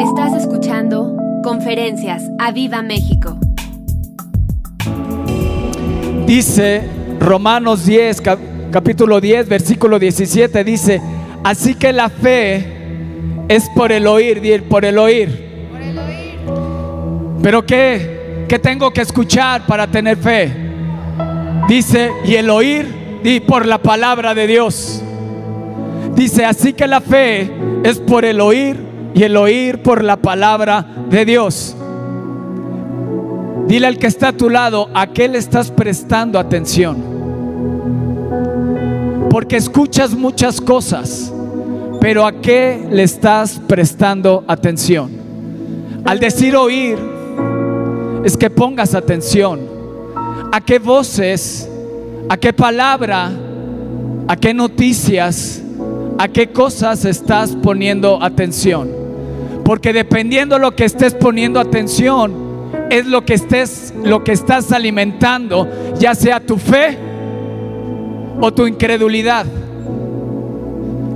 Estás escuchando Conferencias a Viva México. Dice Romanos 10, cap- capítulo 10, versículo 17, dice, así que la fe es por el oír, di, por el oír. Pero ¿qué? ¿Qué tengo que escuchar para tener fe? Dice, y el oír, di, por la palabra de Dios. Dice, así que la fe es por el oír y el oír por la palabra de Dios. Dile al que está a tu lado, ¿a qué le estás prestando atención? Porque escuchas muchas cosas, pero ¿a qué le estás prestando atención? Al decir oír, es que pongas atención. ¿A qué voces? ¿A qué palabra? ¿A qué noticias? ¿A qué cosas estás poniendo atención? Porque dependiendo lo que estés poniendo atención, es lo que estés lo que estás alimentando, ya sea tu fe o tu incredulidad.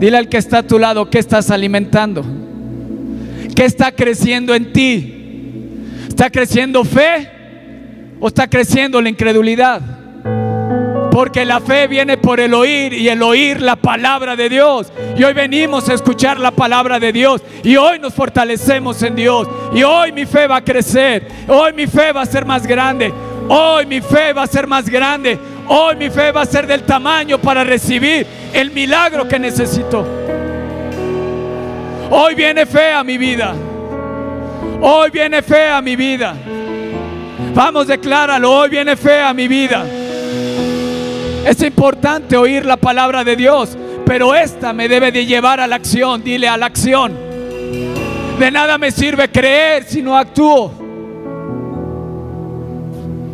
Dile al que está a tu lado, ¿qué estás alimentando? ¿Qué está creciendo en ti? ¿Está creciendo fe o está creciendo la incredulidad? Porque la fe viene por el oír y el oír la palabra de Dios. Y hoy venimos a escuchar la palabra de Dios. Y hoy nos fortalecemos en Dios. Y hoy mi fe va a crecer. Hoy mi fe va a ser más grande. Hoy mi fe va a ser más grande. Hoy mi fe va a ser del tamaño para recibir el milagro que necesito. Hoy viene fe a mi vida. Hoy viene fe a mi vida. Vamos, decláralo. Hoy viene fe a mi vida. Es importante oír la palabra de Dios, pero esta me debe de llevar a la acción. Dile a la acción. De nada me sirve creer si no actúo.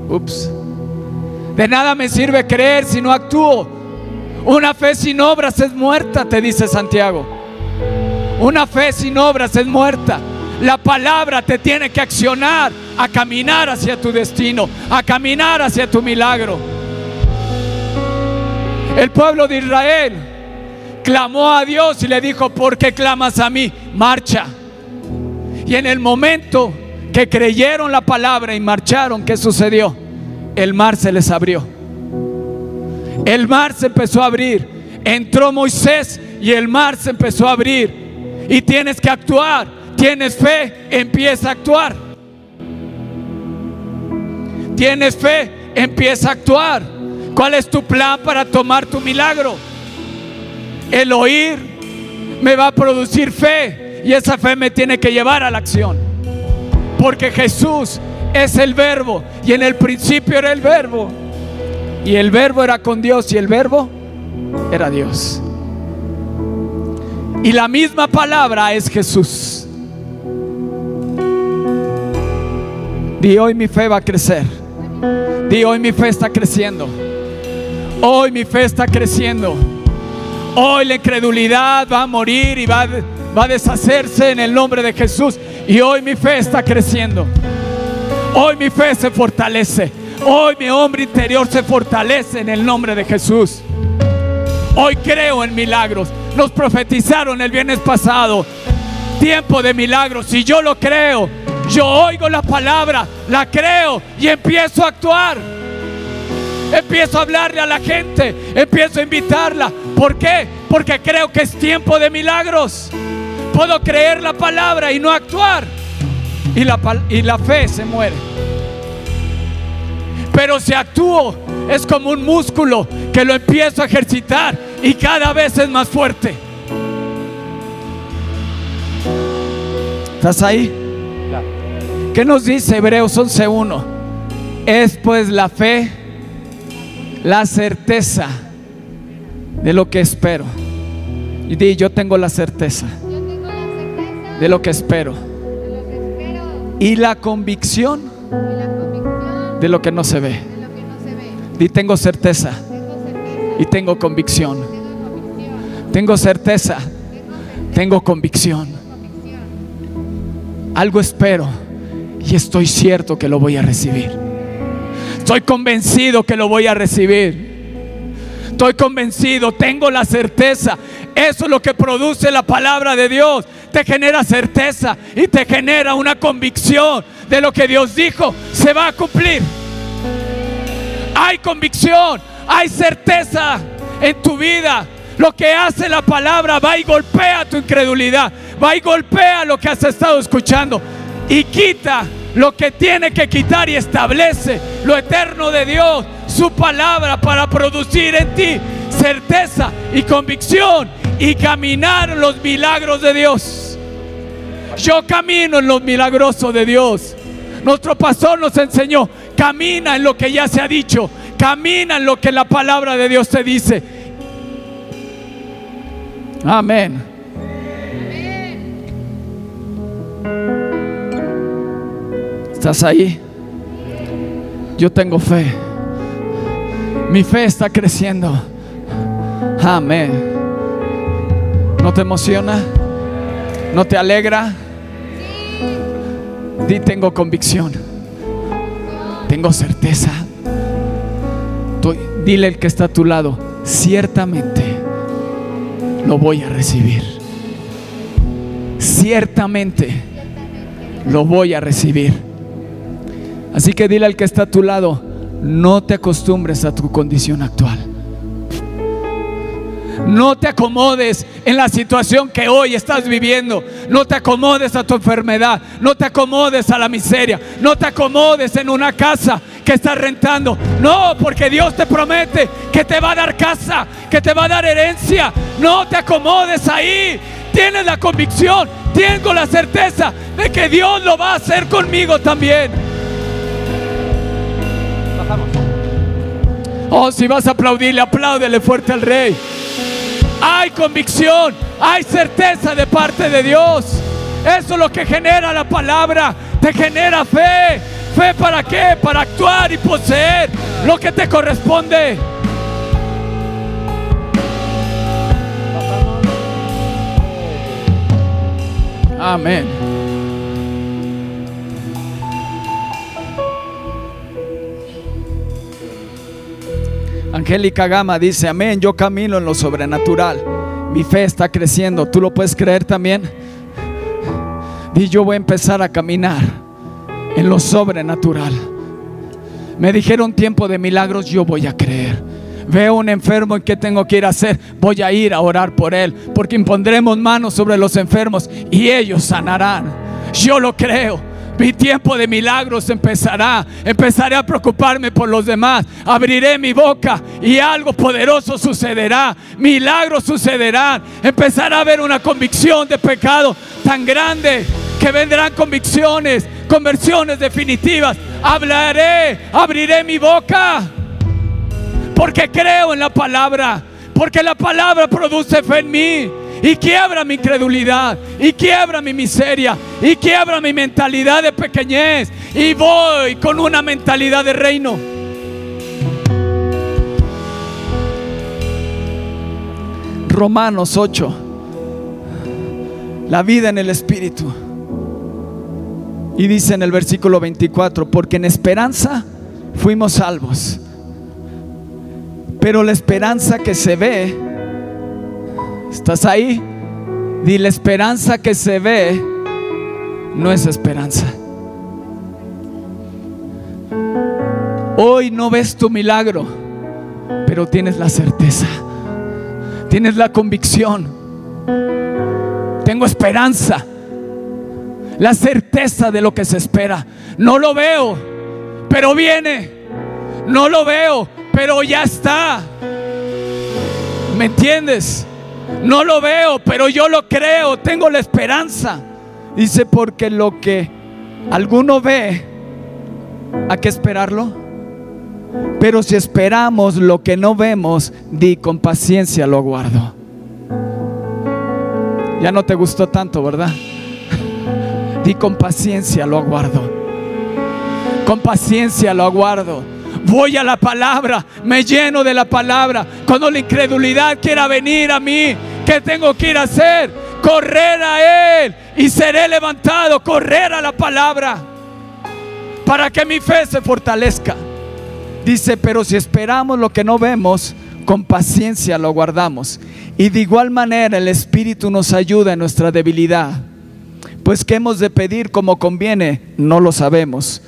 Ups. De nada me sirve creer si no actúo. Una fe sin obras es muerta, te dice Santiago. Una fe sin obras es muerta. La palabra te tiene que accionar a caminar hacia tu destino, a caminar hacia tu milagro. El pueblo de Israel clamó a Dios y le dijo, ¿por qué clamas a mí? Marcha. Y en el momento que creyeron la palabra y marcharon, ¿qué sucedió? El mar se les abrió. El mar se empezó a abrir. Entró Moisés y el mar se empezó a abrir. Y tienes que actuar. Tienes fe, empieza a actuar. Tienes fe, empieza a actuar. ¿Cuál es tu plan para tomar tu milagro? El oír me va a producir fe y esa fe me tiene que llevar a la acción. Porque Jesús es el verbo y en el principio era el verbo. Y el verbo era con Dios y el verbo era Dios. Y la misma palabra es Jesús. Di hoy mi fe va a crecer. Di hoy mi fe está creciendo. Hoy mi fe está creciendo. Hoy la incredulidad va a morir y va a, va a deshacerse en el nombre de Jesús. Y hoy mi fe está creciendo. Hoy mi fe se fortalece. Hoy mi hombre interior se fortalece en el nombre de Jesús. Hoy creo en milagros. Nos profetizaron el viernes pasado. Tiempo de milagros. Si yo lo creo, yo oigo la palabra, la creo y empiezo a actuar. Empiezo a hablarle a la gente, empiezo a invitarla. ¿Por qué? Porque creo que es tiempo de milagros. Puedo creer la palabra y no actuar. Y la, y la fe se muere. Pero si actúo, es como un músculo que lo empiezo a ejercitar y cada vez es más fuerte. ¿Estás ahí? ¿Qué nos dice Hebreos 11.1? Es pues la fe, la certeza de lo que espero. Y di, yo tengo la certeza de lo que espero. Y la convicción de lo que no se ve. Di, tengo certeza y tengo convicción. tengo certeza, tengo convicción. Algo espero y estoy cierto que lo voy a recibir. Estoy convencido que lo voy a recibir. Estoy convencido, tengo la certeza. Eso es lo que produce la palabra de Dios. te genera certeza y te genera una convicción de lo que Dios dijo se va a cumplir. Hay convicción, hay certeza en tu vida. Lo que hace la palabra va y golpea tu incredulidad, va y golpea lo que has estado escuchando y quita lo que tiene que quitar y establece lo eterno de Dios, su palabra para producir en ti certeza y convicción y caminar en los milagros de Dios. Yo camino en los milagrosos de Dios. Nuestro pastor nos enseñó, camina en lo que ya se ha dicho, camina en lo que la palabra de Dios te dice. Amén. ¿Estás ahí? Yo tengo fe. Mi fe está creciendo. Amén. ¿No te emociona? ¿No te alegra? Di tengo convicción. Tengo certeza. Dile el que está a tu lado, ciertamente lo voy a recibir. Ciertamente lo voy a recibir. Así que dile al que está a tu lado, no te acostumbres a tu condición actual. No te acomodes en la situación que hoy estás viviendo. No te acomodes a tu enfermedad. No te acomodes a la miseria. No te acomodes en una casa que estás rentando. No, porque Dios te promete que te va a dar casa, que te va a dar herencia. No te acomodes ahí. Tienes la convicción, tengo la certeza de que Dios lo va a hacer conmigo también. Oh, si vas a aplaudirle, apláudele fuerte al rey. Hay convicción, hay certeza de parte de Dios. Eso es lo que genera la palabra. Te genera fe. ¿Fe para qué? Para actuar y poseer lo que te corresponde. Amén. Angélica Gama dice, amén, yo camino en lo sobrenatural. Mi fe está creciendo. ¿Tú lo puedes creer también? Y yo voy a empezar a caminar en lo sobrenatural. Me dijeron tiempo de milagros, yo voy a creer. Veo un enfermo y qué tengo que ir a hacer. Voy a ir a orar por él, porque impondremos manos sobre los enfermos y ellos sanarán. Yo lo creo. Mi tiempo de milagros empezará. Empezaré a preocuparme por los demás. Abriré mi boca y algo poderoso sucederá. Milagros sucederán. Empezará a haber una convicción de pecado tan grande que vendrán convicciones, conversiones definitivas. Hablaré, abriré mi boca. Porque creo en la palabra. Porque la palabra produce fe en mí. Y quiebra mi incredulidad. Y quiebra mi miseria. Y quiebra mi mentalidad de pequeñez. Y voy con una mentalidad de reino. Romanos 8. La vida en el Espíritu. Y dice en el versículo 24, porque en esperanza fuimos salvos. Pero la esperanza que se ve, ¿estás ahí? Di la esperanza que se ve no es esperanza. Hoy no ves tu milagro, pero tienes la certeza, tienes la convicción. Tengo esperanza, la certeza de lo que se espera. No lo veo, pero viene. No lo veo, pero ya está. ¿Me entiendes? No lo veo, pero yo lo creo, tengo la esperanza. Dice, porque lo que alguno ve, ¿a qué esperarlo? Pero si esperamos lo que no vemos, di con paciencia lo aguardo. Ya no te gustó tanto, ¿verdad? Di con paciencia lo aguardo. Con paciencia lo aguardo. Voy a la palabra, me lleno de la palabra. Cuando la incredulidad quiera venir a mí, ¿qué tengo que ir a hacer? Correr a Él y seré levantado. Correr a la palabra para que mi fe se fortalezca. Dice, pero si esperamos lo que no vemos, con paciencia lo guardamos. Y de igual manera el Espíritu nos ayuda en nuestra debilidad. Pues qué hemos de pedir como conviene, no lo sabemos.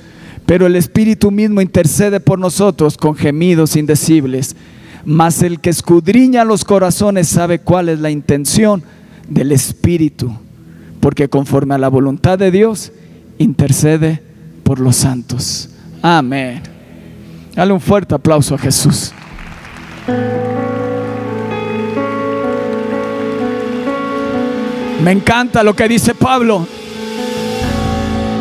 Pero el Espíritu mismo intercede por nosotros con gemidos indecibles. Mas el que escudriña los corazones sabe cuál es la intención del Espíritu. Porque conforme a la voluntad de Dios, intercede por los santos. Amén. Dale un fuerte aplauso a Jesús. Me encanta lo que dice Pablo.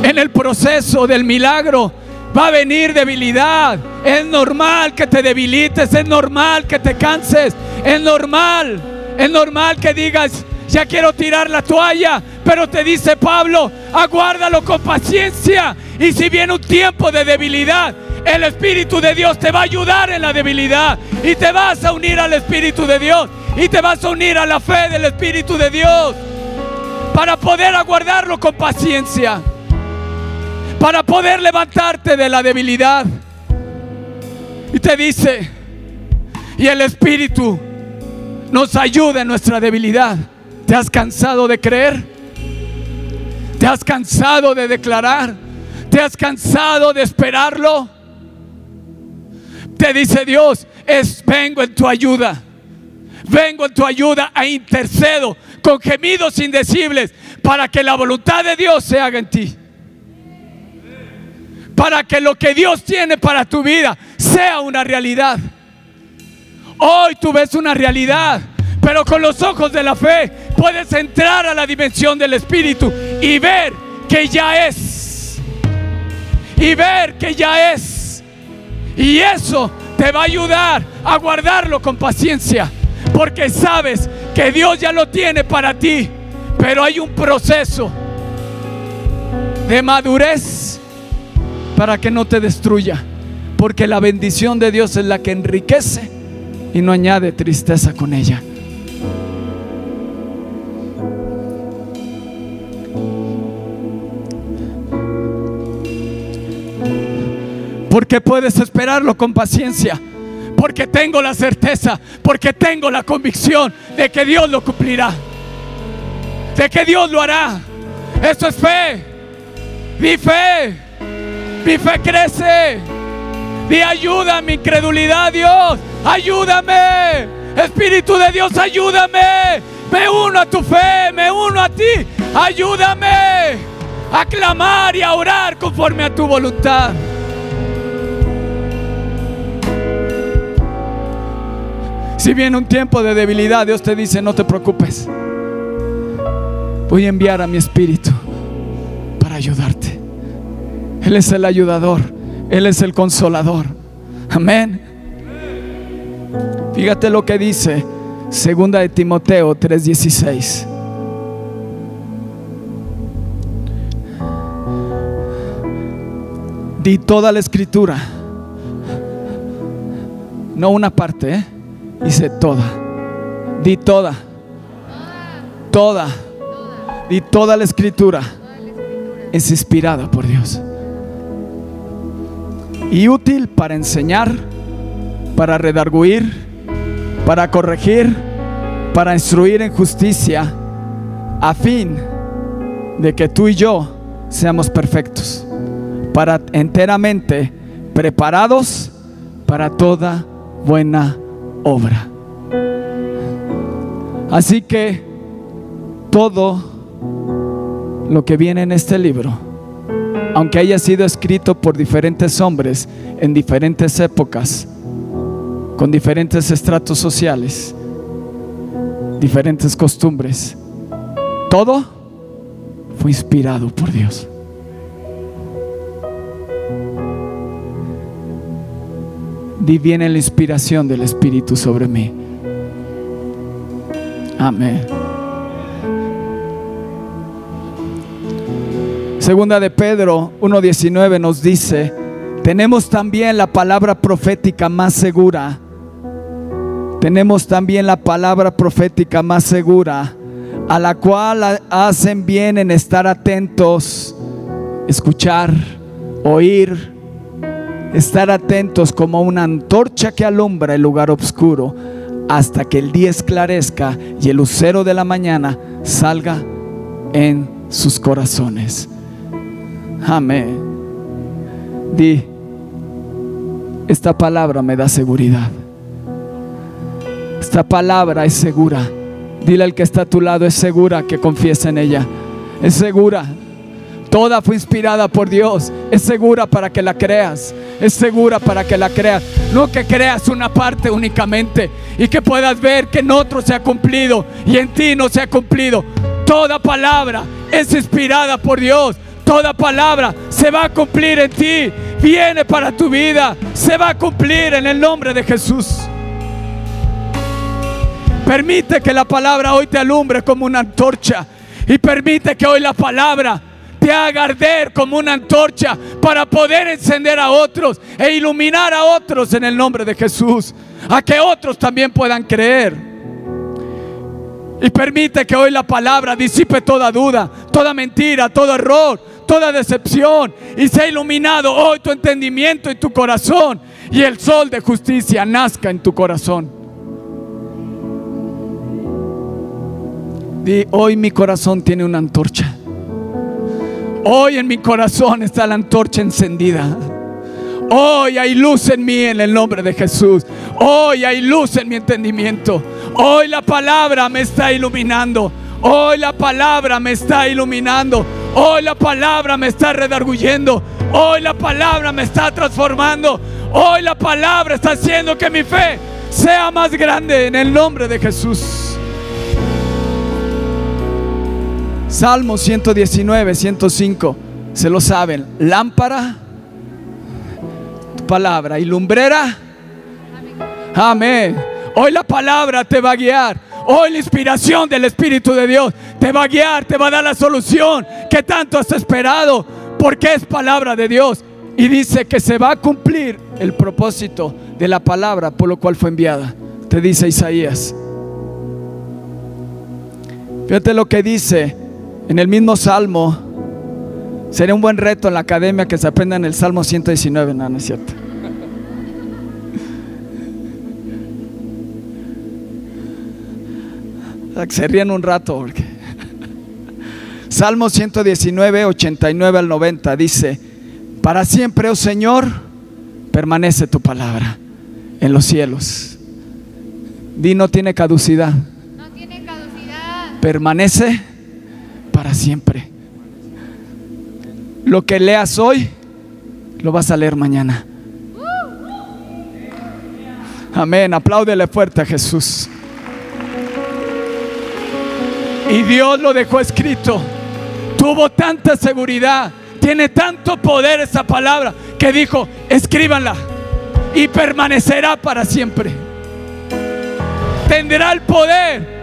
En el proceso del milagro va a venir debilidad. Es normal que te debilites, es normal que te canses, es normal, es normal que digas, ya quiero tirar la toalla, pero te dice Pablo, aguárdalo con paciencia. Y si viene un tiempo de debilidad, el Espíritu de Dios te va a ayudar en la debilidad y te vas a unir al Espíritu de Dios y te vas a unir a la fe del Espíritu de Dios para poder aguardarlo con paciencia, para poder levantarte de la debilidad. Y te dice, y el Espíritu nos ayuda en nuestra debilidad. ¿Te has cansado de creer? ¿Te has cansado de declarar? ¿Te has cansado de esperarlo? Te dice Dios, es vengo en tu ayuda. Vengo en tu ayuda a intercedo con gemidos indecibles para que la voluntad de Dios se haga en ti. Para que lo que Dios tiene para tu vida sea una realidad. Hoy tú ves una realidad, pero con los ojos de la fe puedes entrar a la dimensión del Espíritu y ver que ya es. Y ver que ya es. Y eso te va a ayudar a guardarlo con paciencia. Porque sabes que Dios ya lo tiene para ti. Pero hay un proceso de madurez para que no te destruya. Porque la bendición de Dios es la que enriquece y no añade tristeza con ella. Porque puedes esperarlo con paciencia. Porque tengo la certeza, porque tengo la convicción de que Dios lo cumplirá. De que Dios lo hará. Eso es fe. Mi fe. Mi fe crece. Di ayuda mi incredulidad, Dios. Ayúdame. Espíritu de Dios, ayúdame. Me uno a tu fe, me uno a ti. Ayúdame a clamar y a orar conforme a tu voluntad. Si viene un tiempo de debilidad, Dios te dice, no te preocupes. Voy a enviar a mi espíritu para ayudarte. Él es el ayudador, Él es el consolador. Amén. Fíjate lo que dice Segunda de Timoteo 3:16. Di toda la escritura. No una parte, ¿eh? Dice toda. Di toda. Toda. Di toda la escritura. Es inspirada por Dios. Y útil para enseñar, para redarguir, para corregir, para instruir en justicia, a fin de que tú y yo seamos perfectos, para enteramente preparados para toda buena obra. Así que todo lo que viene en este libro, aunque haya sido escrito por diferentes hombres en diferentes épocas, con diferentes estratos sociales, diferentes costumbres, todo fue inspirado por Dios. Di viene la inspiración del Espíritu sobre mí. Amén. Segunda de Pedro 1.19 nos dice, tenemos también la palabra profética más segura. Tenemos también la palabra profética más segura, a la cual hacen bien en estar atentos, escuchar, oír, estar atentos como una antorcha que alumbra el lugar oscuro hasta que el día esclarezca y el lucero de la mañana salga en sus corazones. Amén. Di, esta palabra me da seguridad. Esta palabra es segura. Dile al que está a tu lado, es segura que confiesa en ella. Es segura. Toda fue inspirada por Dios. Es segura para que la creas. Es segura para que la creas. No que creas una parte únicamente y que puedas ver que en otro se ha cumplido y en ti no se ha cumplido. Toda palabra es inspirada por Dios. Toda palabra se va a cumplir en ti. Viene para tu vida. Se va a cumplir en el nombre de Jesús. Permite que la palabra hoy te alumbre como una antorcha. Y permite que hoy la palabra te haga arder como una antorcha para poder encender a otros e iluminar a otros en el nombre de Jesús. A que otros también puedan creer. Y permite que hoy la palabra disipe toda duda, toda mentira, todo error, toda decepción. Y sea iluminado hoy tu entendimiento y tu corazón. Y el sol de justicia nazca en tu corazón. Hoy mi corazón tiene una antorcha. Hoy en mi corazón está la antorcha encendida. Hoy hay luz en mí en el nombre de Jesús. Hoy hay luz en mi entendimiento. Hoy la palabra me está iluminando. Hoy la palabra me está iluminando. Hoy la palabra me está redarguyendo. Hoy la palabra me está transformando. Hoy la palabra está haciendo que mi fe sea más grande en el nombre de Jesús. Salmo 119, 105. Se lo saben. Lámpara, tu palabra. Y lumbrera. Amén. Hoy la palabra te va a guiar. Hoy la inspiración del Espíritu de Dios te va a guiar, te va a dar la solución que tanto has esperado. Porque es palabra de Dios. Y dice que se va a cumplir el propósito de la palabra por lo cual fue enviada. Te dice Isaías. Fíjate lo que dice en el mismo salmo. Sería un buen reto en la academia que se aprenda en el Salmo 119. No, no es cierto. Se ríen un rato porque. Salmo 119, 89 al 90 dice: Para siempre, oh Señor, permanece tu palabra en los cielos. Di no tiene caducidad. No tiene caducidad. Permanece para siempre. Lo que leas hoy, lo vas a leer mañana. Amén. Apláudele fuerte a Jesús. Y Dios lo dejó escrito. Tuvo tanta seguridad. Tiene tanto poder esa palabra que dijo, escríbanla. Y permanecerá para siempre. Tendrá el poder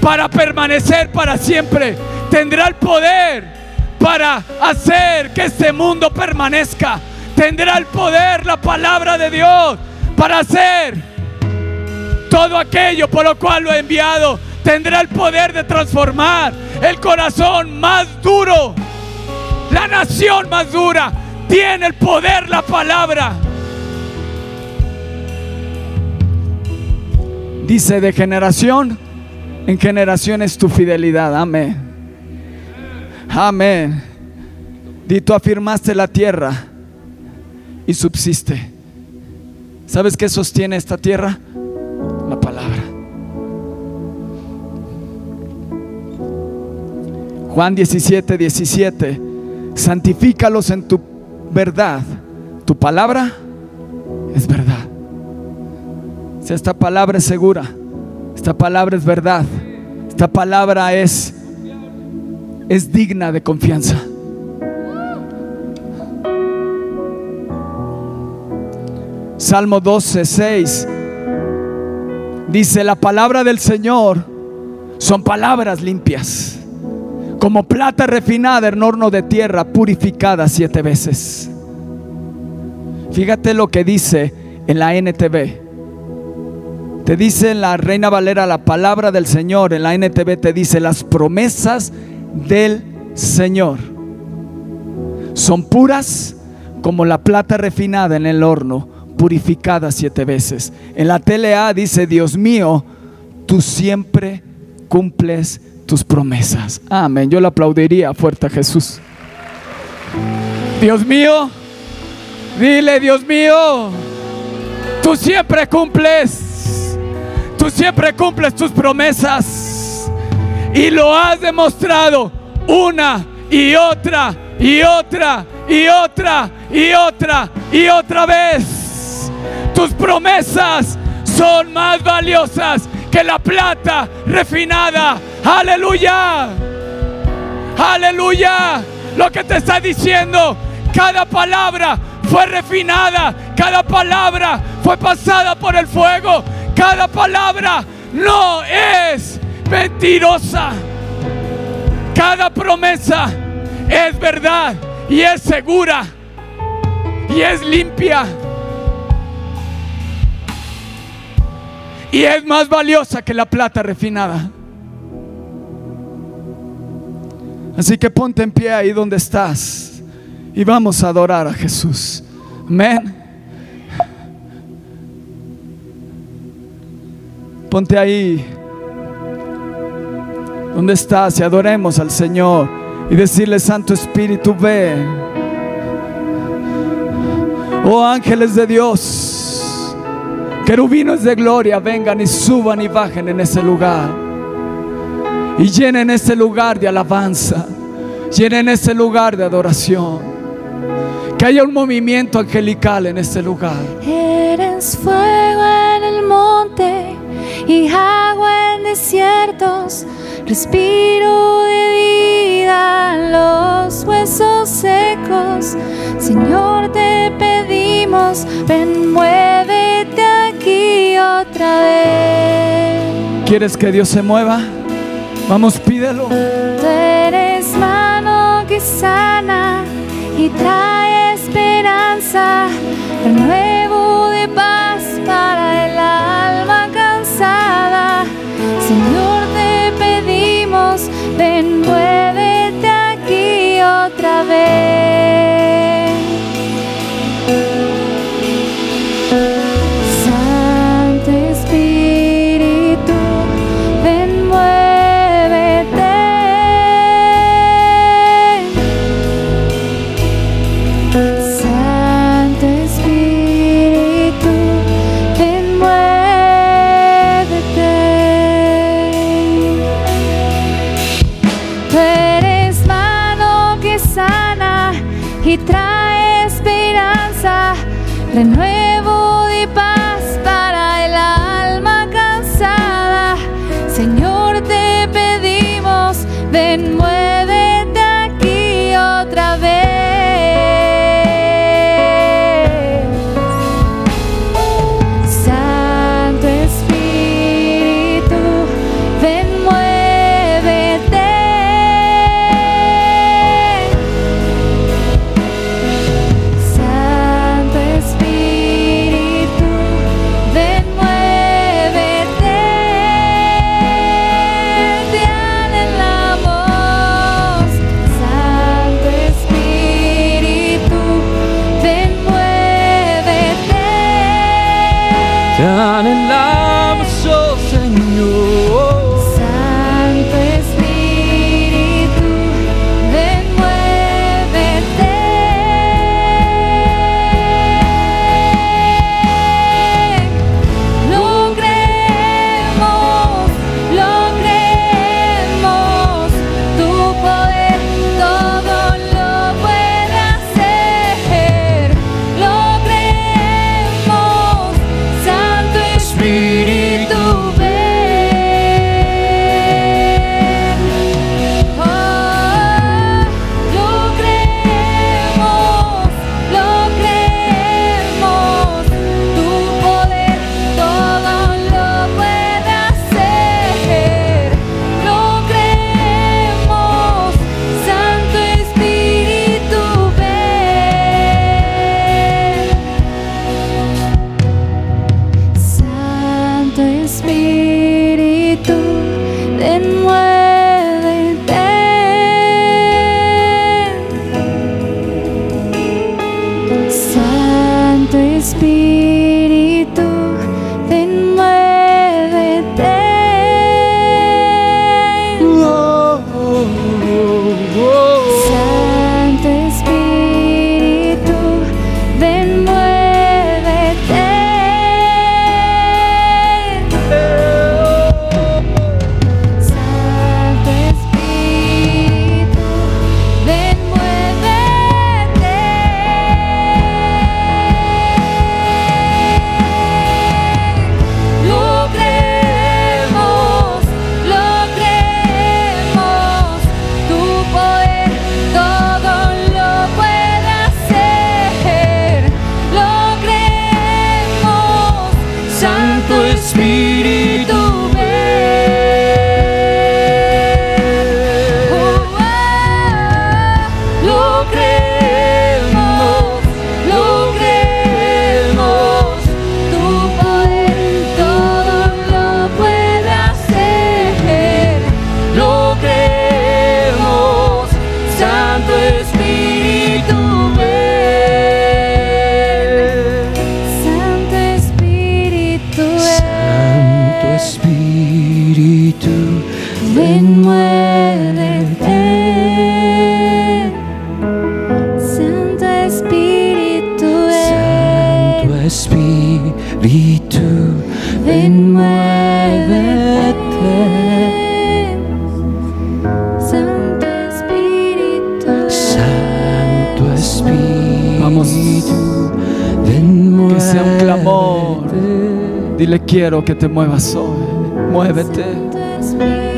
para permanecer para siempre. Tendrá el poder para hacer que este mundo permanezca. Tendrá el poder, la palabra de Dios, para hacer todo aquello por lo cual lo he enviado. Tendrá el poder de transformar el corazón más duro, la nación más dura. Tiene el poder la palabra. Dice de generación en generaciones tu fidelidad. Amén. Amén. Di tú afirmaste la tierra y subsiste. ¿Sabes qué sostiene esta tierra? La palabra. Juan 17, 17. Santifícalos en tu verdad. Tu palabra es verdad. Si esta palabra es segura, esta palabra es verdad. Esta palabra es es digna de confianza. Salmo 12, 6 dice, la palabra del Señor son palabras limpias, como plata refinada en horno de tierra, purificada siete veces. Fíjate lo que dice en la NTV. Te dice la Reina Valera la palabra del Señor, en la NTV te dice las promesas del Señor son puras, como la plata refinada en el horno, purificada siete veces. En la TLA dice, Dios mío, tú siempre cumples tus promesas. Amén. Yo le aplaudiría fuerte a Jesús. Dios mío, dile, Dios mío, tú siempre cumples, tú siempre cumples tus promesas y lo has demostrado una y otra y otra y otra y otra y otra vez. Tus promesas son más valiosas que la plata refinada. Aleluya. Aleluya. Lo que te está diciendo, cada palabra fue refinada, cada palabra fue pasada por el fuego, cada palabra no es mentirosa. Cada promesa es verdad y es segura y es limpia. Y es más valiosa que la plata refinada. Así que ponte en pie ahí donde estás y vamos a adorar a Jesús. Amén. Ponte ahí donde estás y adoremos al Señor y decirle, Santo Espíritu, ve. Oh ángeles de Dios, querubinos de gloria, vengan y suban y bajen en ese lugar. Y llenen ese lugar de alabanza, llenen ese lugar de adoración. Que haya un movimiento angelical en este lugar. Eres fuego en el monte y agua en desiertos, respiro de vida los huesos secos. Señor, te pedimos, ven, muévete aquí otra vez. ¿Quieres que Dios se mueva? Vamos, pídelo. Tú eres mano que sana y trae esperanza, renuevo de paz para el alma cansada. Señor, te pedimos, ven, muévete otra pedimos, be. Quiero que te muevas hoy. Muévete,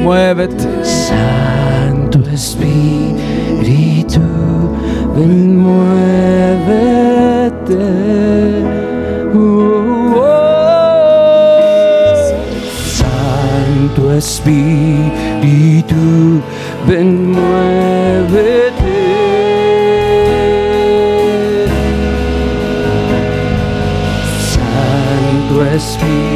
muévete. Santo Espíritu, ven muévete. Santo Espíritu, ven muévete. Santo Espíritu,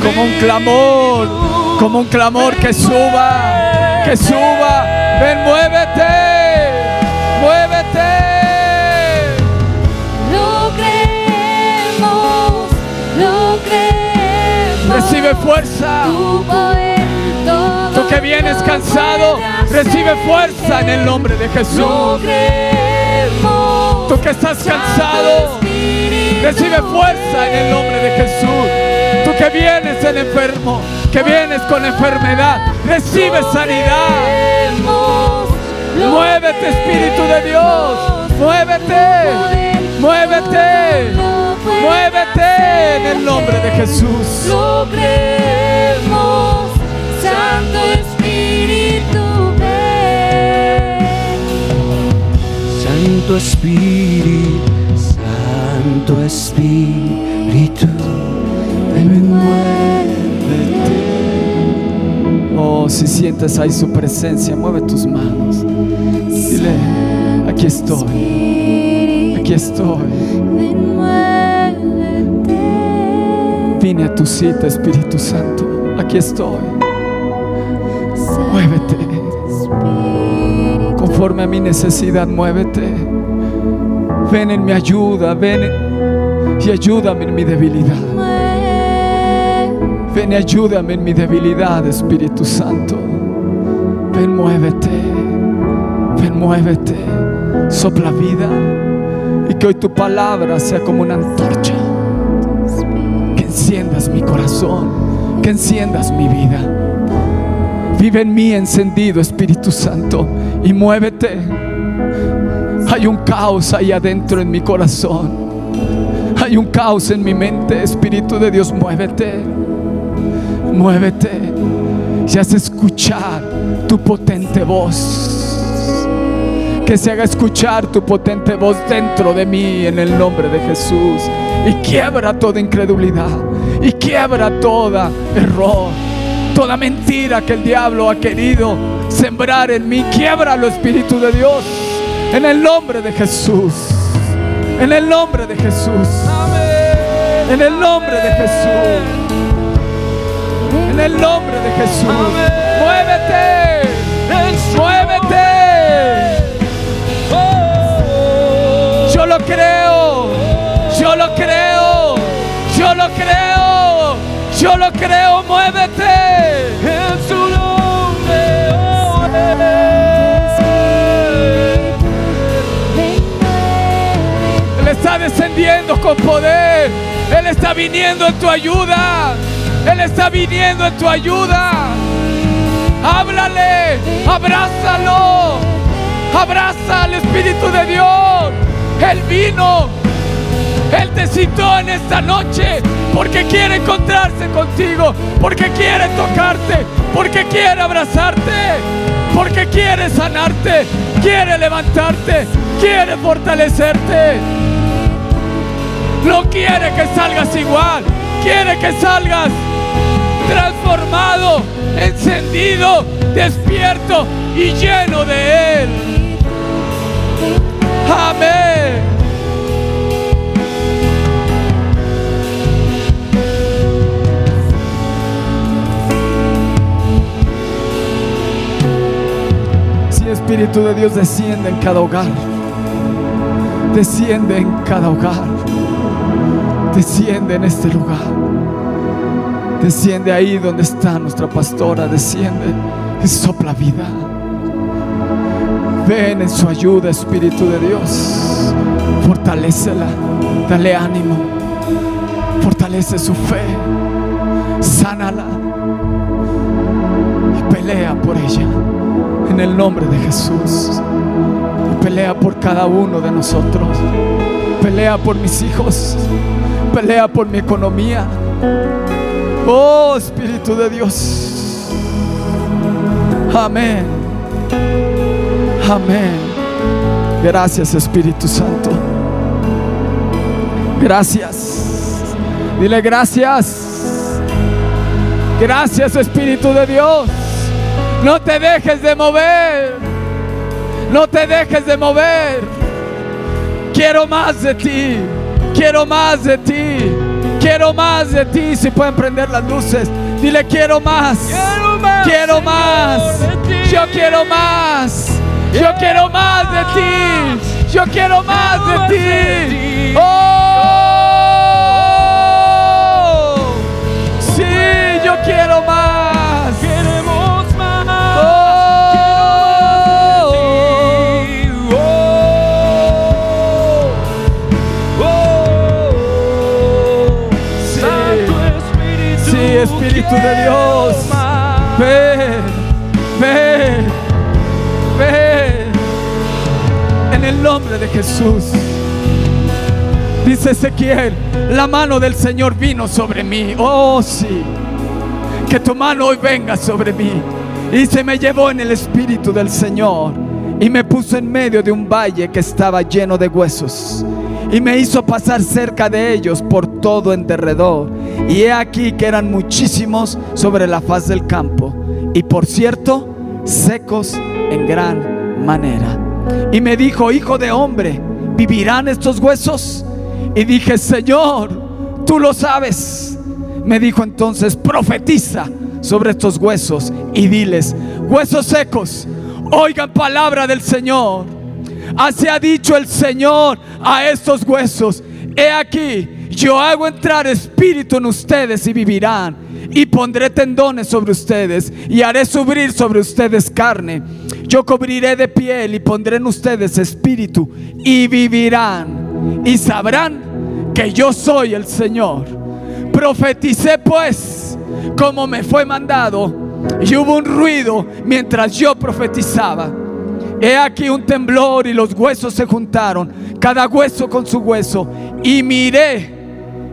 Como un clamor, como un clamor que suba, que suba. Ven, muévete. Recibe fuerza. Tú que vienes cansado, recibe fuerza en el nombre de Jesús. Tú que estás cansado, recibe fuerza en el nombre de Jesús. Tú que vienes el enfermo, que vienes con enfermedad, recibe sanidad. Muévete, Espíritu de Dios. Muévete. Muévete. Muévete en el nombre de Jesús. Lo creemos, Santo Espíritu, ven. Santo Espíritu, Santo Espíritu, ven muévete. Oh, si sientes ahí su presencia, mueve tus manos. Dile, aquí estoy. Aquí estoy. Vine a tu cita, Espíritu Santo. Aquí estoy. Muévete. Conforme a mi necesidad, muévete. Ven en mi ayuda, ven y ayúdame en mi debilidad. Ven y ayúdame en mi debilidad, Espíritu Santo. Ven, muévete. Ven, muévete. Sopla vida. Y que hoy tu palabra sea como una antorcha. Que enciendas mi corazón. Que enciendas mi vida. Vive en mí encendido, Espíritu Santo. Y muévete. Hay un caos ahí adentro en mi corazón. Hay un caos en mi mente, Espíritu de Dios, muévete. Muévete y haz escuchar tu potente voz. Que se haga escuchar tu potente voz dentro de mí en el nombre de Jesús. Y quiebra toda incredulidad. Y quiebra toda error. Toda mentira que el diablo ha querido sembrar en mí. Quiebralo, Espíritu de Dios. En el nombre de Jesús. En el nombre de Jesús. En el nombre de Jesús. En el nombre de Jesús. Muévete. Muévete. Creo. Yo lo creo. Yo lo creo. Yo lo creo. Muévete. En su Él está descendiendo con poder. Él está viniendo en tu ayuda. Él está viniendo en tu ayuda. Háblale, abrázalo. Abraza al Espíritu de Dios. Él vino. Él te citó en esta noche porque quiere encontrarse contigo, porque quiere tocarte, porque quiere abrazarte, porque quiere sanarte, quiere levantarte, quiere fortalecerte. No quiere que salgas igual, quiere que salgas transformado, encendido, despierto y lleno de Él. Amén. Espíritu de Dios desciende en cada hogar, desciende en cada hogar, desciende en este lugar, desciende ahí donde está nuestra pastora, desciende y sopla vida. Ven en su ayuda, Espíritu de Dios, fortalécela, dale ánimo, fortalece su fe, sánala. Y pelea por ella en el nombre de Jesús. Pelea por cada uno de nosotros. Pelea por mis hijos. Pelea por mi economía. Oh Espíritu de Dios. Amén. Amén. Gracias Espíritu Santo. Gracias. Dile gracias. Gracias Espíritu de Dios. No te dejes de mover. No te dejes de mover. Quiero más de ti. Quiero más de ti. Quiero más de ti. Si pueden prender las luces. Dile quiero más. Quiero más. Yo quiero más. Yo quiero más de ti. Yo quiero más de ti. Oh. Sí, yo quiero más. De Dios. Ven, ven, ven. En el nombre de Jesús. Dice Ezequiel, la mano del Señor vino sobre mí. Oh, sí. Que tu mano hoy venga sobre mí. Y se me llevó en el Espíritu del Señor. Y me puso en medio de un valle que estaba lleno de huesos. Y me hizo pasar cerca de ellos por todo en derredor. Y he aquí que eran muchísimos sobre la faz del campo. Y por cierto, secos en gran manera. Y me dijo, hijo de hombre, ¿vivirán estos huesos? Y dije, Señor, tú lo sabes. Me dijo entonces, profetiza sobre estos huesos y diles, huesos secos, oigan palabra del Señor. Así ha dicho el Señor a estos huesos. He aquí, yo hago entrar espíritu en ustedes y vivirán. Y pondré tendones sobre ustedes y haré subir sobre ustedes carne. Yo cubriré de piel y pondré en ustedes espíritu y vivirán. Y sabrán que yo soy el Señor. Profeticé pues como me fue mandado. Y hubo un ruido mientras yo profetizaba. He aquí un temblor y los huesos se juntaron, cada hueso con su hueso. Y miré,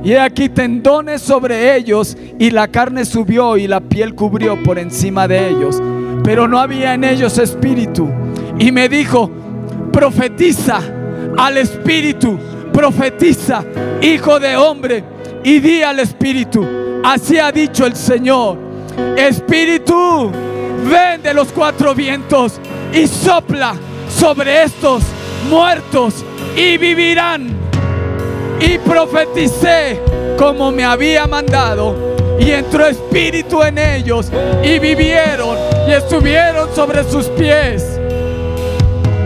y aquí tendones sobre ellos, y la carne subió y la piel cubrió por encima de ellos. Pero no había en ellos espíritu. Y me dijo, profetiza al espíritu, profetiza, hijo de hombre, y di al espíritu, así ha dicho el Señor, espíritu ven de los cuatro vientos y sopla sobre estos muertos y vivirán. Y profeticé como me había mandado. Y entró espíritu en ellos y vivieron y estuvieron sobre sus pies.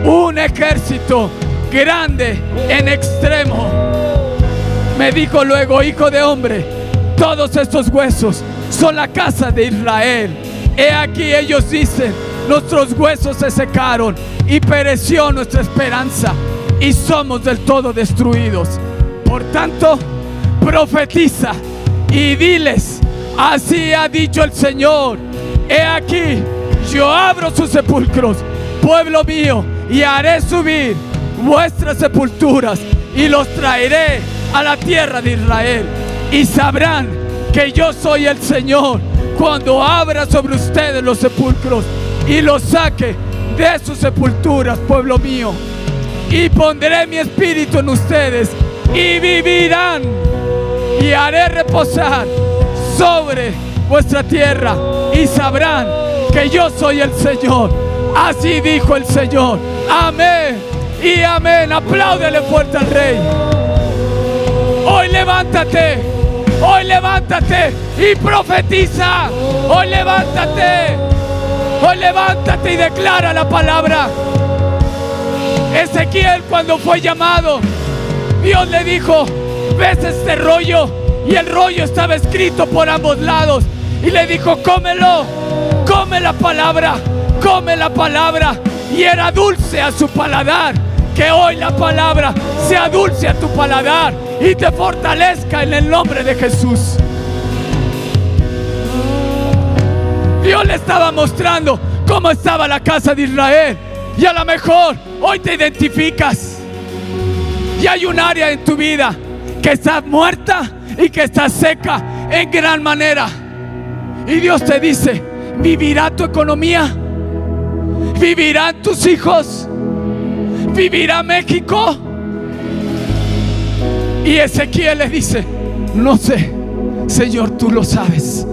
Un ejército grande en extremo. Me dijo luego, hijo de hombre, todos estos huesos son la casa de Israel. He aquí ellos dicen, nuestros huesos se secaron y pereció nuestra esperanza y somos del todo destruidos. Por tanto, profetiza y diles, así ha dicho el Señor, he aquí, yo abro sus sepulcros, pueblo mío, y haré subir vuestras sepulturas y los traeré a la tierra de Israel. Y sabrán que yo soy el Señor cuando abra sobre ustedes los sepulcros y los saque de sus sepulturas, pueblo mío. Y pondré mi espíritu en ustedes y vivirán. Y haré reposar sobre vuestra tierra y sabrán que yo soy el Señor. Así dijo el Señor. Amén y amén. Apláudele fuerte al Rey. Hoy levántate. Hoy levántate y profetiza. Hoy levántate. Hoy levántate y declara la palabra. Ezequiel cuando fue llamado, Dios le dijo, ¿ves este rollo? Y el rollo estaba escrito por ambos lados. Y le dijo, cómelo, come la palabra, come la palabra. Y era dulce a su paladar. Que hoy la palabra sea dulce a tu paladar y te fortalezca en el nombre de Jesús. Dios le estaba mostrando cómo estaba la casa de Israel. Y a lo mejor hoy te identificas. Y hay un área en tu vida que está muerta y que está seca en gran manera. Y Dios te dice, ¿vivirá tu economía? ¿Vivirán tus hijos? ¿Vivirá México? Y Ezequiel le dice, no sé, Señor, tú lo sabes.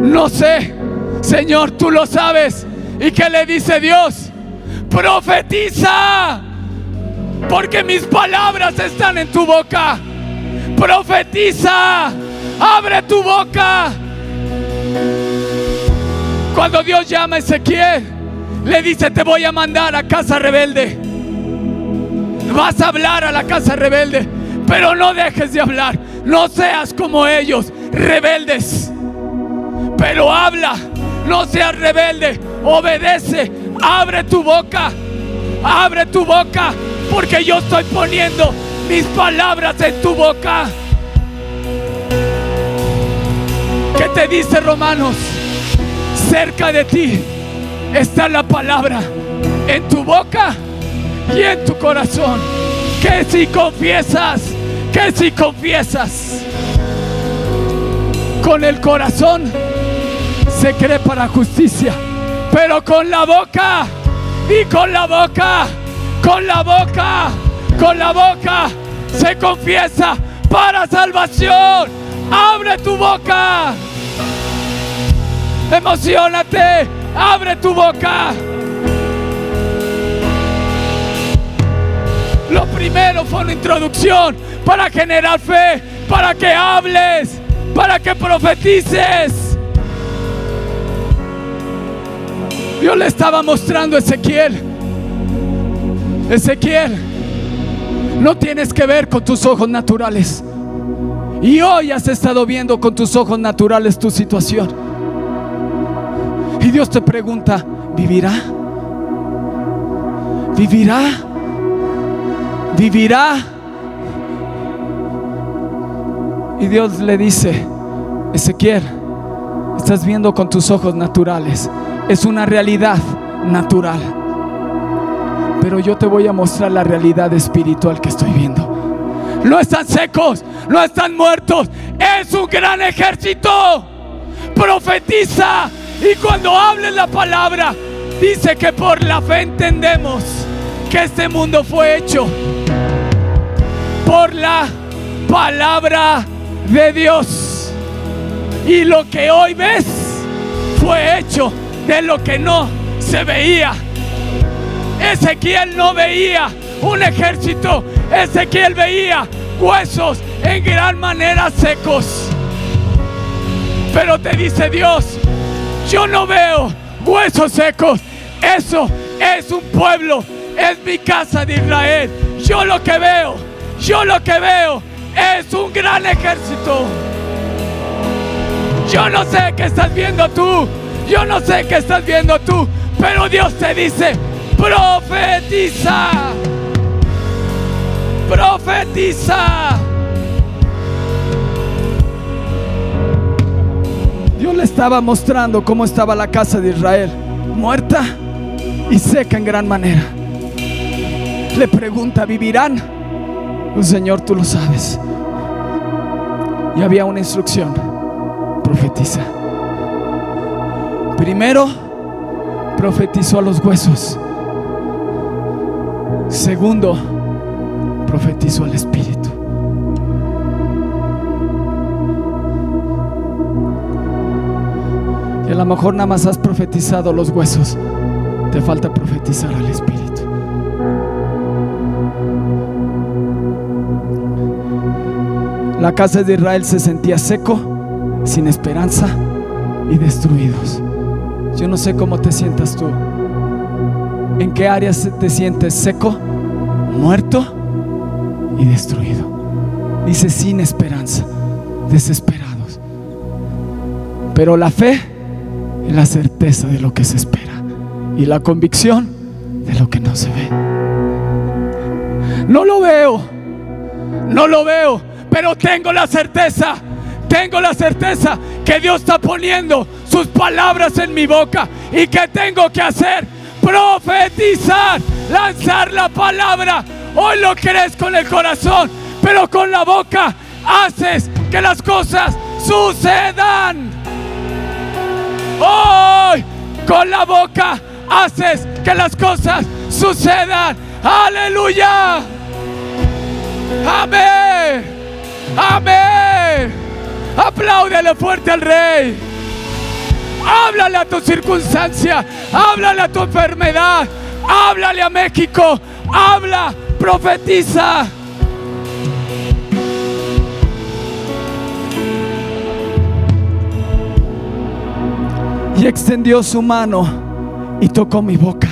No sé, Señor, tú lo sabes. ¿Y qué le dice Dios? Profetiza, porque mis palabras están en tu boca. Profetiza, abre tu boca. Cuando Dios llama a Ezequiel, le dice, te voy a mandar a casa rebelde. Vas a hablar a la casa rebelde, pero no dejes de hablar. No seas como ellos, rebeldes. Pero habla, no seas rebelde, obedece, abre tu boca, abre tu boca, porque yo estoy poniendo mis palabras en tu boca. ¿Qué te dice Romanos? Cerca de ti está la palabra en tu boca y en tu corazón. Que si confiesas, que si confiesas con el corazón se cree para justicia, pero con la boca y con la boca, con la boca, con la boca se confiesa para salvación. Abre tu boca. Emocionate. Abre tu boca. Lo primero fue una introducción para generar fe, para que hables, para que profetices. Dios le estaba mostrando a Ezequiel. Ezequiel, no tienes que ver con tus ojos naturales. Y hoy has estado viendo con tus ojos naturales tu situación. Y Dios te pregunta, ¿vivirá? ¿Vivirá? ¿Vivirá? Y Dios le dice, Ezequiel, estás viendo con tus ojos naturales. Es una realidad natural. Pero yo te voy a mostrar la realidad espiritual que estoy viendo. No están secos, no están muertos. Es un gran ejército. Profetiza. Y cuando hables la palabra, dice que por la fe entendemos que este mundo fue hecho por la palabra de Dios. Y lo que hoy ves fue hecho de lo que no se veía. Ezequiel no veía un ejército, Ezequiel veía huesos en gran manera secos. Pero te dice Dios, yo no veo huesos secos, eso es un pueblo, es mi casa de Israel. Yo lo que veo, yo lo que veo es un gran ejército. Yo no sé qué estás viendo tú, yo no sé qué estás viendo tú, pero Dios te dice, profetiza, profetiza. Dios le estaba mostrando cómo estaba la casa de Israel, muerta y seca en gran manera. Le pregunta, ¿vivirán? Un Señor, tú lo sabes. Y había una instrucción, profetiza. Primero, profetizó a los huesos. Segundo, profetizó al Espíritu. Y a lo mejor nada más has profetizado los huesos. Te falta profetizar al Espíritu. La casa de Israel se sentía seco, sin esperanza y destruidos. Yo no sé cómo te sientas tú. ¿En qué áreas te sientes seco, muerto y destruido? Dice sin esperanza, desesperados. Pero la fe es la certeza de lo que se espera y la convicción de lo que no se ve. No lo veo, no lo veo, pero tengo la certeza, tengo la certeza que Dios está poniendo sus palabras en mi boca y que tengo que hacer profetizar, lanzar la palabra. Hoy lo crees con el corazón, pero con la boca haces que las cosas sucedan. Hoy con la boca haces que las cosas sucedan. Aleluya. Amén. Amén. Apláudele fuerte al rey. Háblale a tu circunstancia. Háblale a tu enfermedad. Háblale a México. Habla. Profetiza. Y extendió su mano y tocó mi boca.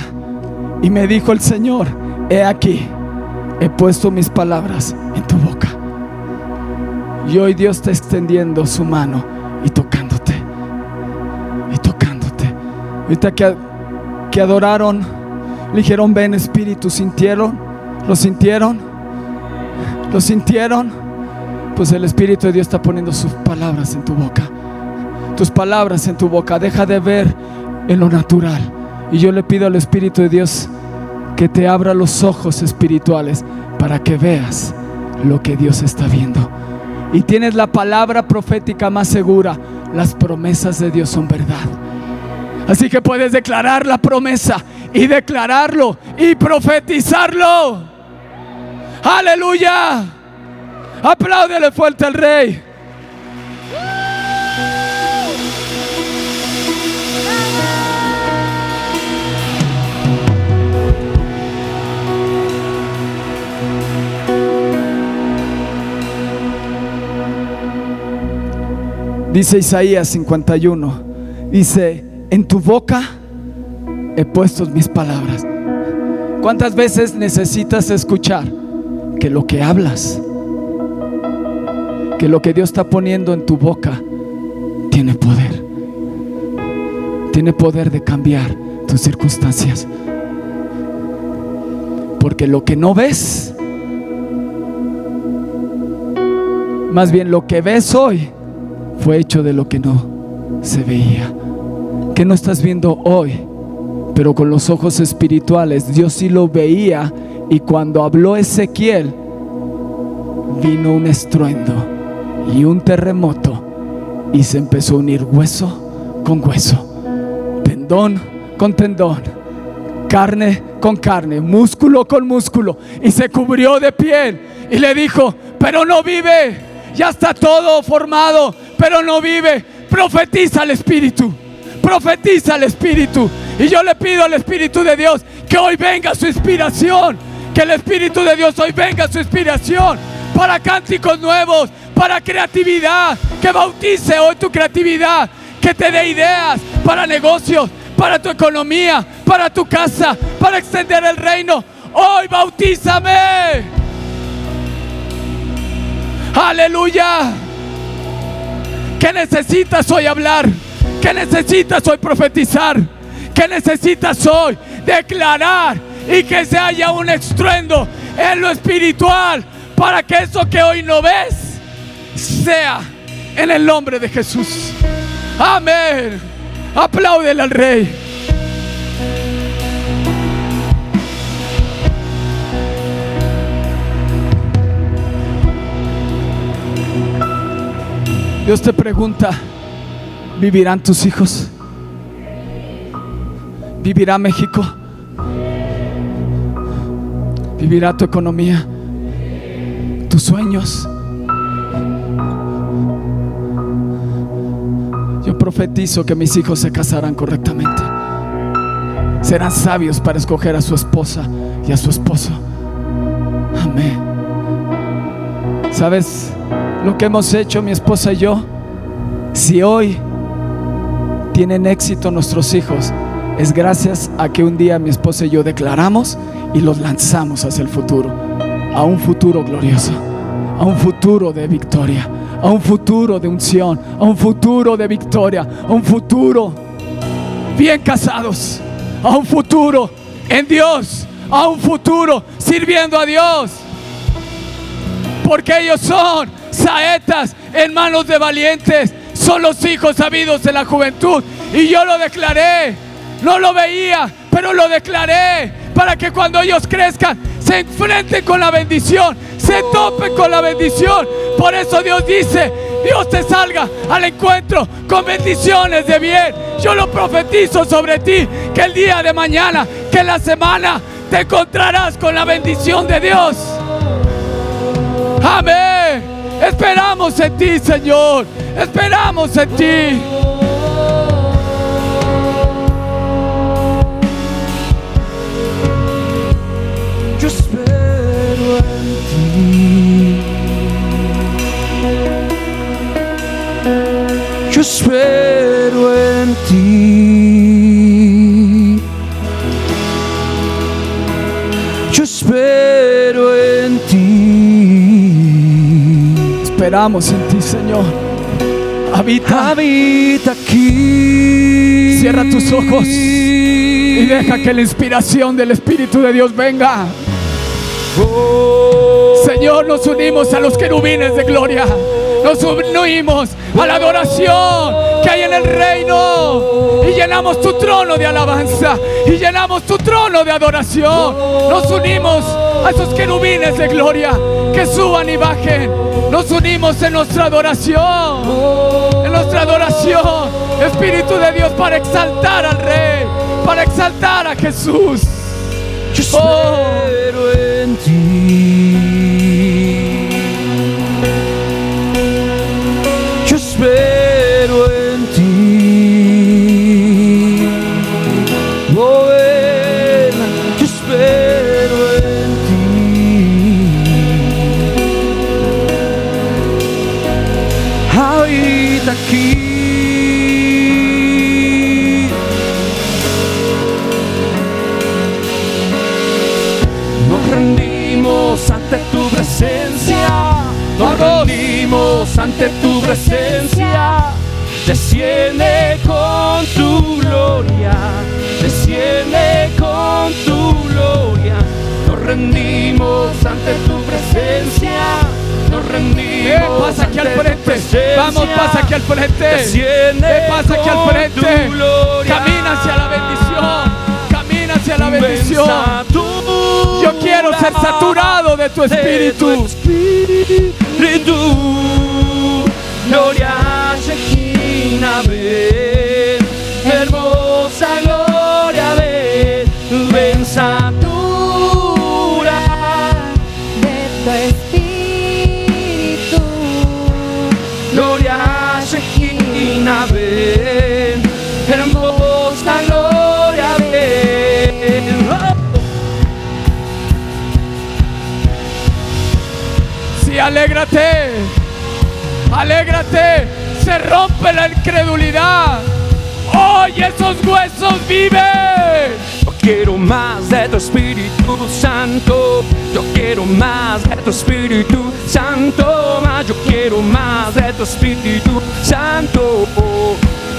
Y me dijo el Señor, he aquí, he puesto mis palabras en tu boca. Y hoy Dios está extendiendo su mano y tocándote. Ahorita que, que adoraron, dijeron, ven Espíritu, ¿sintieron? ¿Lo sintieron? ¿Lo sintieron? Pues el Espíritu de Dios está poniendo sus palabras en tu boca. Tus palabras en tu boca. Deja de ver en lo natural. Y yo le pido al Espíritu de Dios que te abra los ojos espirituales para que veas lo que Dios está viendo. Y tienes la palabra profética más segura. Las promesas de Dios son verdad. Así que puedes declarar la promesa y declararlo y profetizarlo. Aleluya. Apláudele fuerte al rey. Dice Isaías 51, dice, en tu boca he puesto mis palabras. ¿Cuántas veces necesitas escuchar que lo que hablas, que lo que Dios está poniendo en tu boca, tiene poder? Tiene poder de cambiar tus circunstancias. Porque lo que no ves, más bien lo que ves hoy, fue hecho de lo que no se veía. Que no estás viendo hoy, pero con los ojos espirituales Dios sí lo veía y cuando habló Ezequiel vino un estruendo y un terremoto y se empezó a unir hueso con hueso, tendón con tendón, carne con carne, músculo con músculo y se cubrió de piel y le dijo, pero no vive, ya está todo formado, pero no vive. Profetiza al Espíritu. Profetiza al Espíritu. Y yo le pido al Espíritu de Dios que hoy venga su inspiración. Que el Espíritu de Dios hoy venga su inspiración para cánticos nuevos, para creatividad. Que bautice hoy tu creatividad. Que te dé ideas para negocios, para tu economía, para tu casa, para extender el reino. Hoy bautízame. Aleluya. ¿Qué necesitas hoy hablar? ¿Qué necesitas hoy profetizar? ¿Qué necesitas hoy declarar? Y que se haya un estruendo en lo espiritual para que eso que hoy no ves sea en el nombre de Jesús. Amén. Apláudele al Rey. Dios te pregunta, ¿vivirán tus hijos? ¿Vivirá México? ¿Vivirá tu economía? ¿Tus sueños? Yo profetizo que mis hijos se casarán correctamente. Serán sabios para escoger a su esposa y a su esposo. Amén. ¿Sabes lo que hemos hecho mi esposa y yo? Si hoy tienen éxito nuestros hijos, es gracias a que un día mi esposa y yo declaramos y los lanzamos hacia el futuro, a un futuro glorioso, a un futuro de victoria, a un futuro de unción, a un futuro de victoria, a un futuro bien casados, a un futuro en Dios, a un futuro sirviendo a Dios. Porque ellos son saetas en manos de valientes, son los hijos sabidos de la juventud. Y yo lo declaré, no lo veía, pero lo declaré para que cuando ellos crezcan se enfrenten con la bendición, se topen con la bendición. Por eso Dios dice, Dios te salga al encuentro con bendiciones de bien. Yo lo profetizo sobre ti, que el día de mañana, que la semana, te encontrarás con la bendición de Dios. Amén. Esperamos en ti, Señor. Esperamos en ti. Yo espero en ti. Yo espero en ti. Esperamos en ti, Señor. Habita. Habita aquí. Cierra tus ojos y deja que la inspiración del Espíritu de Dios venga. Oh. Señor, nos unimos a los querubines de gloria. Nos unimos a la adoración que hay en el reino. Y llenamos tu trono de alabanza. Y llenamos tu trono de adoración. Nos unimos a esos querubines de gloria que suban y bajen. Nos unimos en nuestra adoración. En nuestra adoración. Espíritu de Dios para exaltar al Rey. Para exaltar a Jesús. Yo Oh. espero en ti. Yo espero presencia. Desciende con tu gloria. Desciende con tu gloria. Nos rendimos ante tu presencia. Nos rendimos. Ven, pasa aquí al frente. Vamos, pasa aquí al frente. Desciende Ven, pasa aquí al frente. Camina hacia la bendición. Camina hacia la bendición. Yo quiero ser saturado de tu de tu espíritu. Gloria a Shekina, ven, hermosa gloria, ven, ven satura de tu espíritu. Gloria a Shekina, ven, hermosa gloria, ven. Oh. Sí, alégrate. Alégrate. Se rompe la incredulidad. Hoy esos huesos viven. Yo quiero más de tu Espíritu Santo. Yo quiero más de tu Espíritu Santo. Más, yo quiero más de tu Espíritu Santo.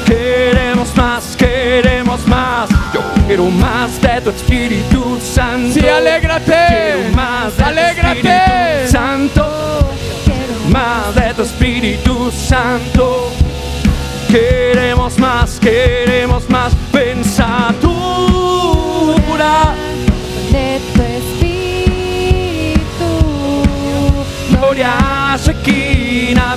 Queremos más, queremos más. Yo quiero más de tu Espíritu Santo. Sí, alégrate. Quiero más de Alégrate. Espíritu Santo. Queremos más, queremos más. Pensatura. de tu espíritu. Gloria Shekinah,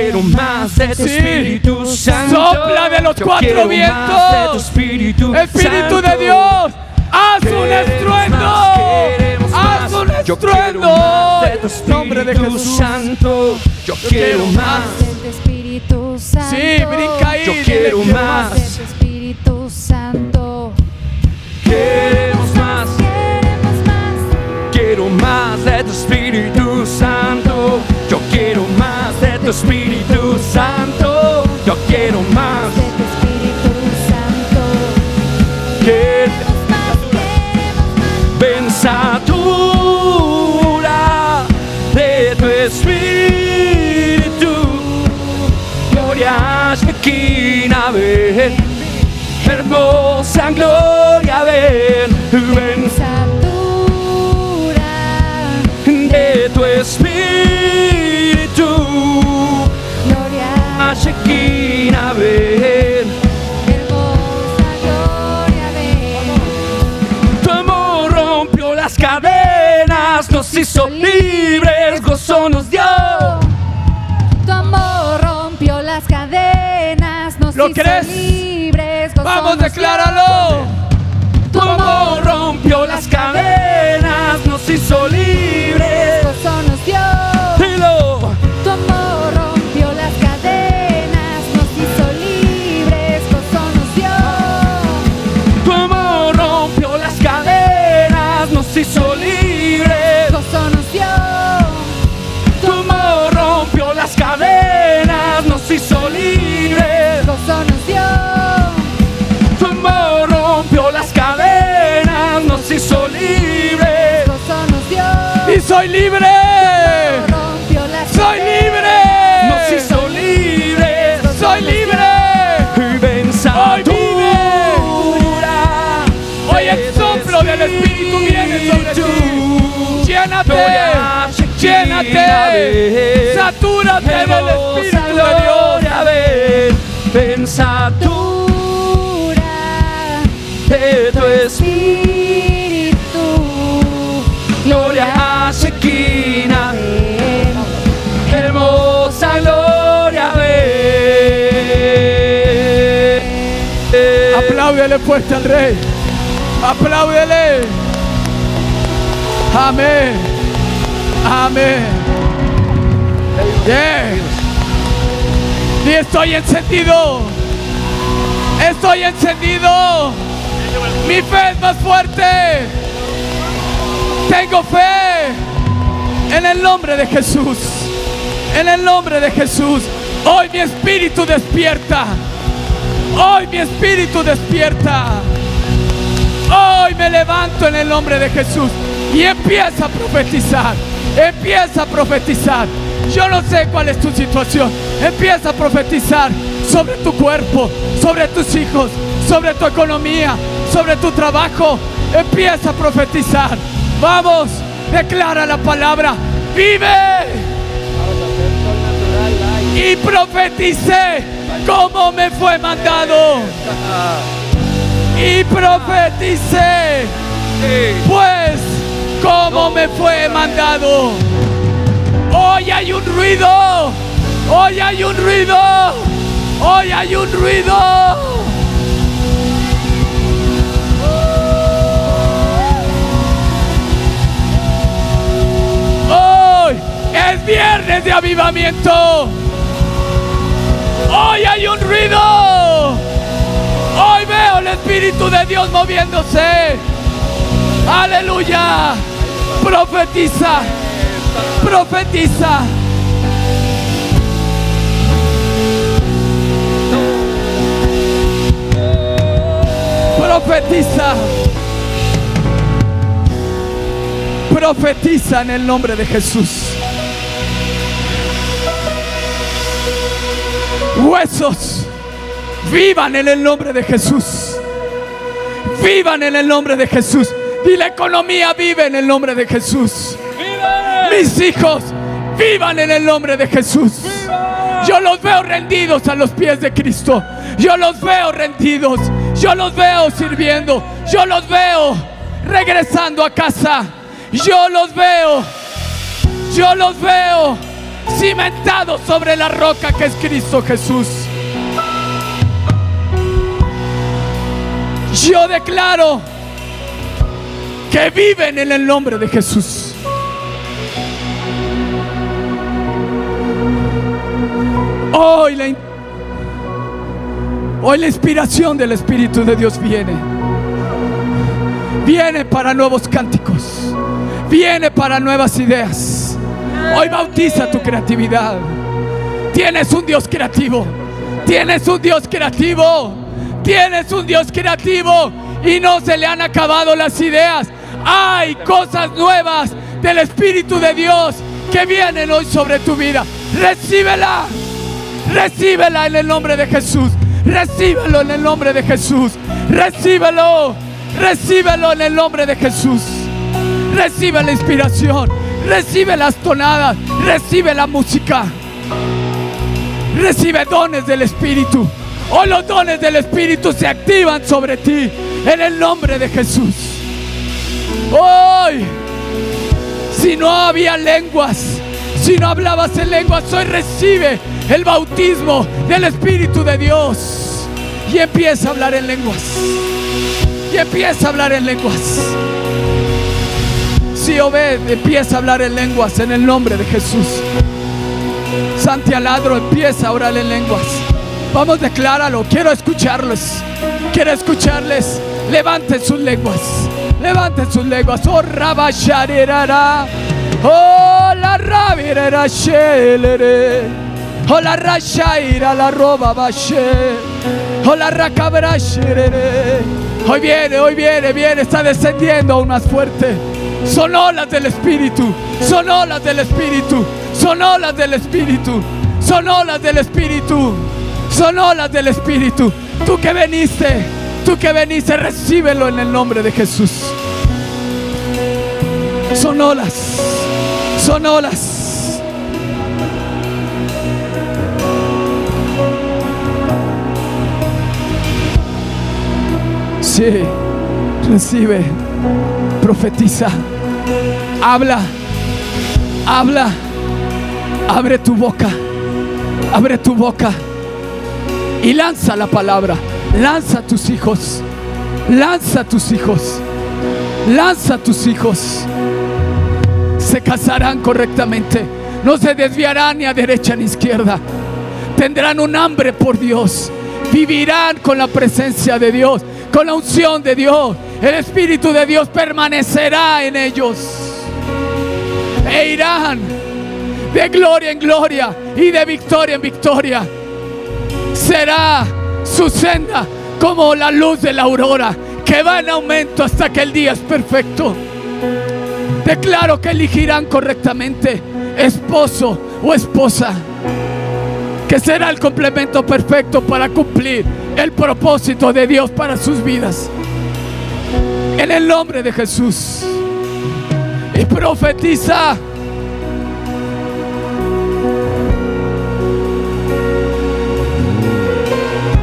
quiero más de tu Sí. Espíritu Santo. Sopla de los Yo cuatro vientos. de tu Espíritu Espíritu de. Dios, haz un estruendo. más, Haz un Yo estruendo. de tu nombre de Jesús. Santo. Yo quiero más. de tu Espíritu Santo. Sí, brinca ahí. Yo quiero más. de tu Espíritu Santo. Queremos más. Queremos más Quiero más de tu Espíritu ven. Pensatura de tu Espíritu. Gloria, Shekinah, ven. hermosa gloria, ven. Tu amor rompió las cadenas, nos hizo libres, gozo nos dio. Tu amor rompió las cadenas, nos ¿Lo hizo crees? libres. gozo Vamos, nos decláralo. Amor rompió las cadenas, nos hizo libres. Soy libre. Soy libre. Nos hizo libres. Soy libre. Y pensatura. Hoy el soplo del Espíritu viene sobre ti. Llénate. Llénate. Satúrate del Espíritu de Dios. Pensatura Pura de tu espíritu. Apláudele fuerte al Rey. Apláudele. Amén. Amén. Yeah. Y estoy encendido. Estoy encendido. Mi fe es más fuerte. Tengo fe. En el nombre de Jesús. En el nombre de Jesús. Hoy mi espíritu despierta. Hoy mi espíritu despierta. Hoy me levanto en el nombre de Jesús y empieza a profetizar. Empieza a profetizar. Yo no sé cuál es tu situación. Empieza a profetizar sobre tu cuerpo, sobre tus hijos, sobre tu economía, sobre tu trabajo. Empieza a profetizar. Vamos, declara la palabra. Vive y profeticé como me fue mandado. Y profeticé, pues como me fue mandado. Hoy hay un ruido, hoy hay un ruido, hoy hay un ruido. Hoy es viernes de avivamiento. Hoy hay un ruido. Hoy veo el Espíritu de Dios moviéndose. Aleluya. Profetiza. Profetiza. Profetiza. Profetiza en el nombre de Jesús. Huesos, vivan en el nombre de Jesús. Vivan en el nombre de Jesús. Y la economía vive en el nombre de Jesús. Mis hijos, vivan en el nombre de Jesús. Yo los veo rendidos a los pies de Cristo. Yo los veo rendidos. Yo los veo sirviendo. Yo los veo regresando a casa. Yo los veo. Yo los veo cimentados sobre la roca que es Cristo Jesús. Yo declaro que viven en el nombre de Jesús. Hoy la, hoy la inspiración del Espíritu de Dios viene. Viene para nuevos cánticos. Viene para nuevas ideas. Hoy bautiza tu creatividad. Tienes un Dios creativo. Tienes un Dios creativo. Tienes un Dios creativo. Y no se le han acabado las ideas. Hay cosas nuevas del Espíritu de Dios que vienen hoy sobre tu vida. Recíbela. Recíbela en el nombre de Jesús. Recíbelo en el nombre de Jesús. Recíbelo. Recíbelo en el nombre de Jesús. Recibe la inspiración. Recibe las tonadas. Recibe la música. Recibe dones del Espíritu. Hoy los dones del Espíritu se activan sobre ti en el nombre de Jesús. Hoy, si no había lenguas, si no hablabas en lenguas, hoy recibe el bautismo del Espíritu de Dios y empieza a hablar en lenguas. Y empieza a hablar en lenguas. Si Obed empieza a hablar en lenguas en el nombre de Jesús. Santi Aladro empieza a orar en lenguas. Vamos, decláralo. Quiero escucharlos. Quiero escucharles. Levanten sus lenguas. Levanten sus lenguas. Oh, rabasharirara. Oh, la. Oh, la rashaira la roba bashe. Oh, la rakabrashirere. Hoy viene, hoy viene, viene. Está descendiendo aún más fuerte. Son olas del Espíritu. Son olas del Espíritu. Son olas del Espíritu. Son olas del Espíritu. Son olas del Espíritu. Tú que veniste, tú que veniste, recíbelo en el nombre de Jesús. Son olas. Son olas. Recibe, profetiza, habla, habla, abre tu boca, abre tu boca y lanza la palabra, lanza a tus hijos, lanza a tus hijos, lanza a tus hijos. Se casarán correctamente, no se desviarán ni a derecha ni a izquierda, tendrán un hambre por Dios, vivirán con la presencia de Dios, con la unción de Dios. El Espíritu de Dios permanecerá en ellos. E irán de gloria en gloria y de victoria en victoria. Será su senda como la luz de la aurora, que va en aumento hasta que el día es perfecto. Declaro que elegirán correctamente esposo o esposa que será el complemento perfecto para cumplir el propósito de Dios para sus vidas. En el nombre de Jesús. Y profetiza.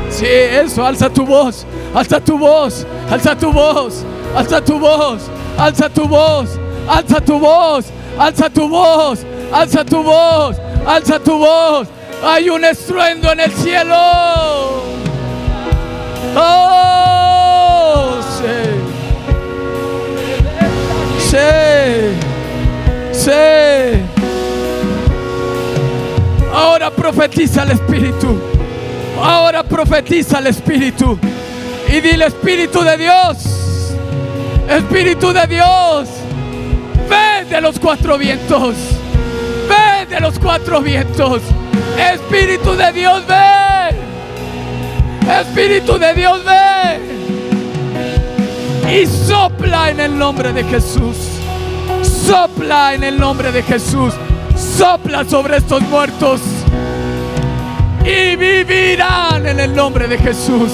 Sí, eso, alza tu voz, alza tu voz, alza tu voz, alza tu voz, alza tu voz, alza tu voz, alza tu voz, alza tu voz, alza tu voz. Hay un estruendo en el cielo. Oh, sí. Sí. Sí. Ahora profetiza el Espíritu. Ahora profetiza el Espíritu. Y dile, Espíritu de Dios. Espíritu de Dios. Ven de los cuatro vientos. De los cuatro vientos. Espíritu de Dios, ven. Espíritu de Dios, ven. Y sopla en el nombre de Jesús. Sopla en el nombre de Jesús. Sopla sobre estos muertos. Y vivirán en el nombre de Jesús.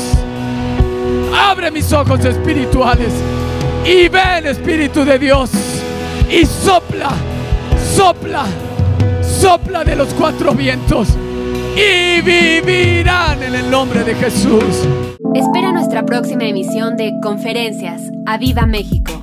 Abre mis ojos espirituales. Y ven, Espíritu de Dios. Y sopla, sopla, sopla de los cuatro vientos. Y vivirán en el nombre de Jesús. Espera nuestra próxima emisión de Conferencias. ¡A Viva México!